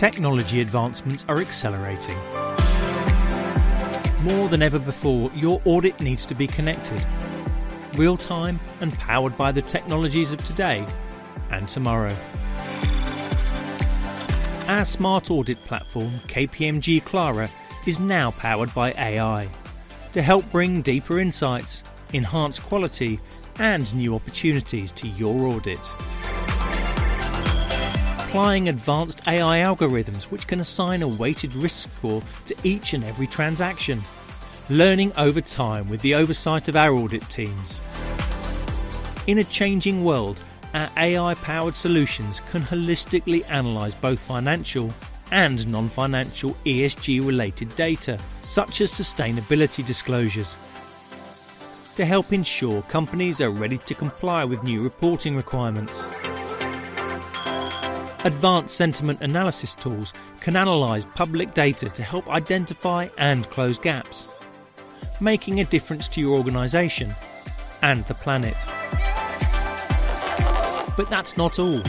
Technology advancements are accelerating. More than ever before, your audit needs to be connected, real time and powered by the technologies of today and tomorrow. Our smart audit platform, KPMG Clara, is now powered by AI to help bring deeper insights, enhance quality, and new opportunities to your audit. Applying advanced AI algorithms which can assign a weighted risk score to each and every transaction. Learning over time with the oversight of our audit teams. In a changing world, our AI powered solutions can holistically analyse both financial and non financial ESG related data, such as sustainability disclosures, to help ensure companies are ready to comply with new reporting requirements. Advanced sentiment analysis tools can analyse public data to help identify and close gaps, making a difference to your organisation and the planet. But that's not all.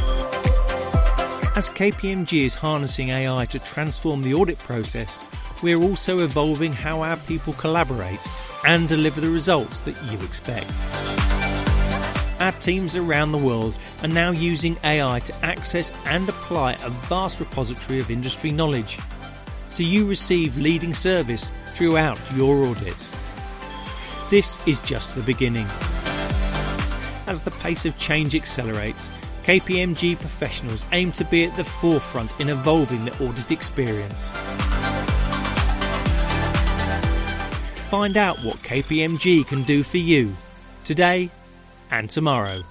As KPMG is harnessing AI to transform the audit process, we're also evolving how our people collaborate and deliver the results that you expect. Our teams around the world are now using AI to access and apply a vast repository of industry knowledge, so you receive leading service throughout your audit. This is just the beginning. As the pace of change accelerates, KPMG professionals aim to be at the forefront in evolving the audit experience. Find out what KPMG can do for you today and tomorrow.